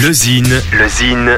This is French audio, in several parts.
Le Zine,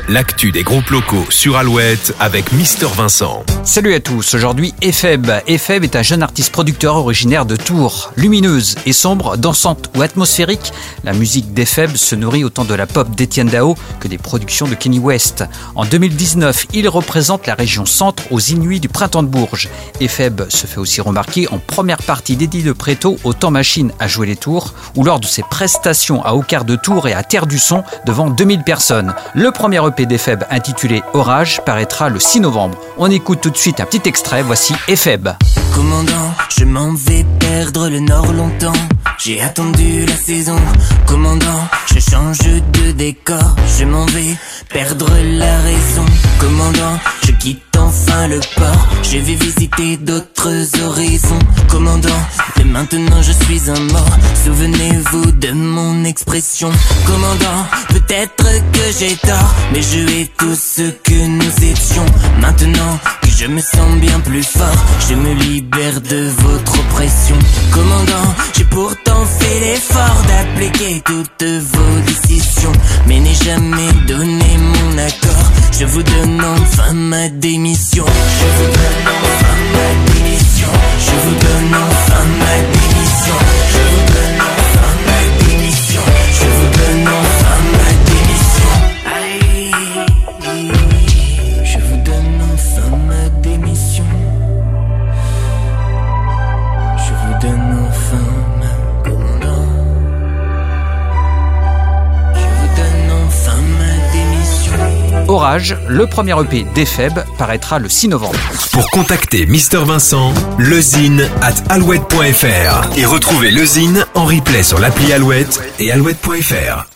l'actu des groupes locaux sur Alouette avec Mister Vincent. Salut à tous, aujourd'hui Epheb. Epheb est un jeune artiste producteur originaire de Tours. Lumineuse et sombre, dansante ou atmosphérique, la musique d'Epheb se nourrit autant de la pop d'Etienne Dao que des productions de Kenny West. En 2019, il représente la région centre aux Inuits du printemps de Bourges. Epheb se fait aussi remarquer en première partie d'Eddie de Préto au Temps Machine à jouer les tours ou lors de ses prestations à Ocar de Tours et à Terre du Son devant 2000 personnes. Le premier EP d'Epheb intitulé Orage paraîtra le 6 novembre. On écoute tout de suite un petit extrait, voici Epheb. Commandant, je m'en vais perdre le nord longtemps. J'ai attendu la saison. Commandant, je change de décor. Je m'en vais perdre la raison. Commandant, quitte enfin le port. Je vais visiter d'autres horizons. Commandant, et maintenant je suis un mort. Souvenez-vous de mon expression. Commandant, peut-être que j'ai tort, mais je hais tout ce que nous étions. Maintenant que je me sens bien plus fort, je me libère de votre oppression. Commandant, j'ai pourtant fait l'effort d'appliquer toutes vos décisions, mais n'ai jamais donné. Je vous donne enfin ma démission. Je vous Le premier EP d'Epheb paraîtra le 6 novembre. Pour contacter Mister Vincent, lezine at alouette.fr et retrouver le Zine en replay sur l'appli Alouette et alouette.fr.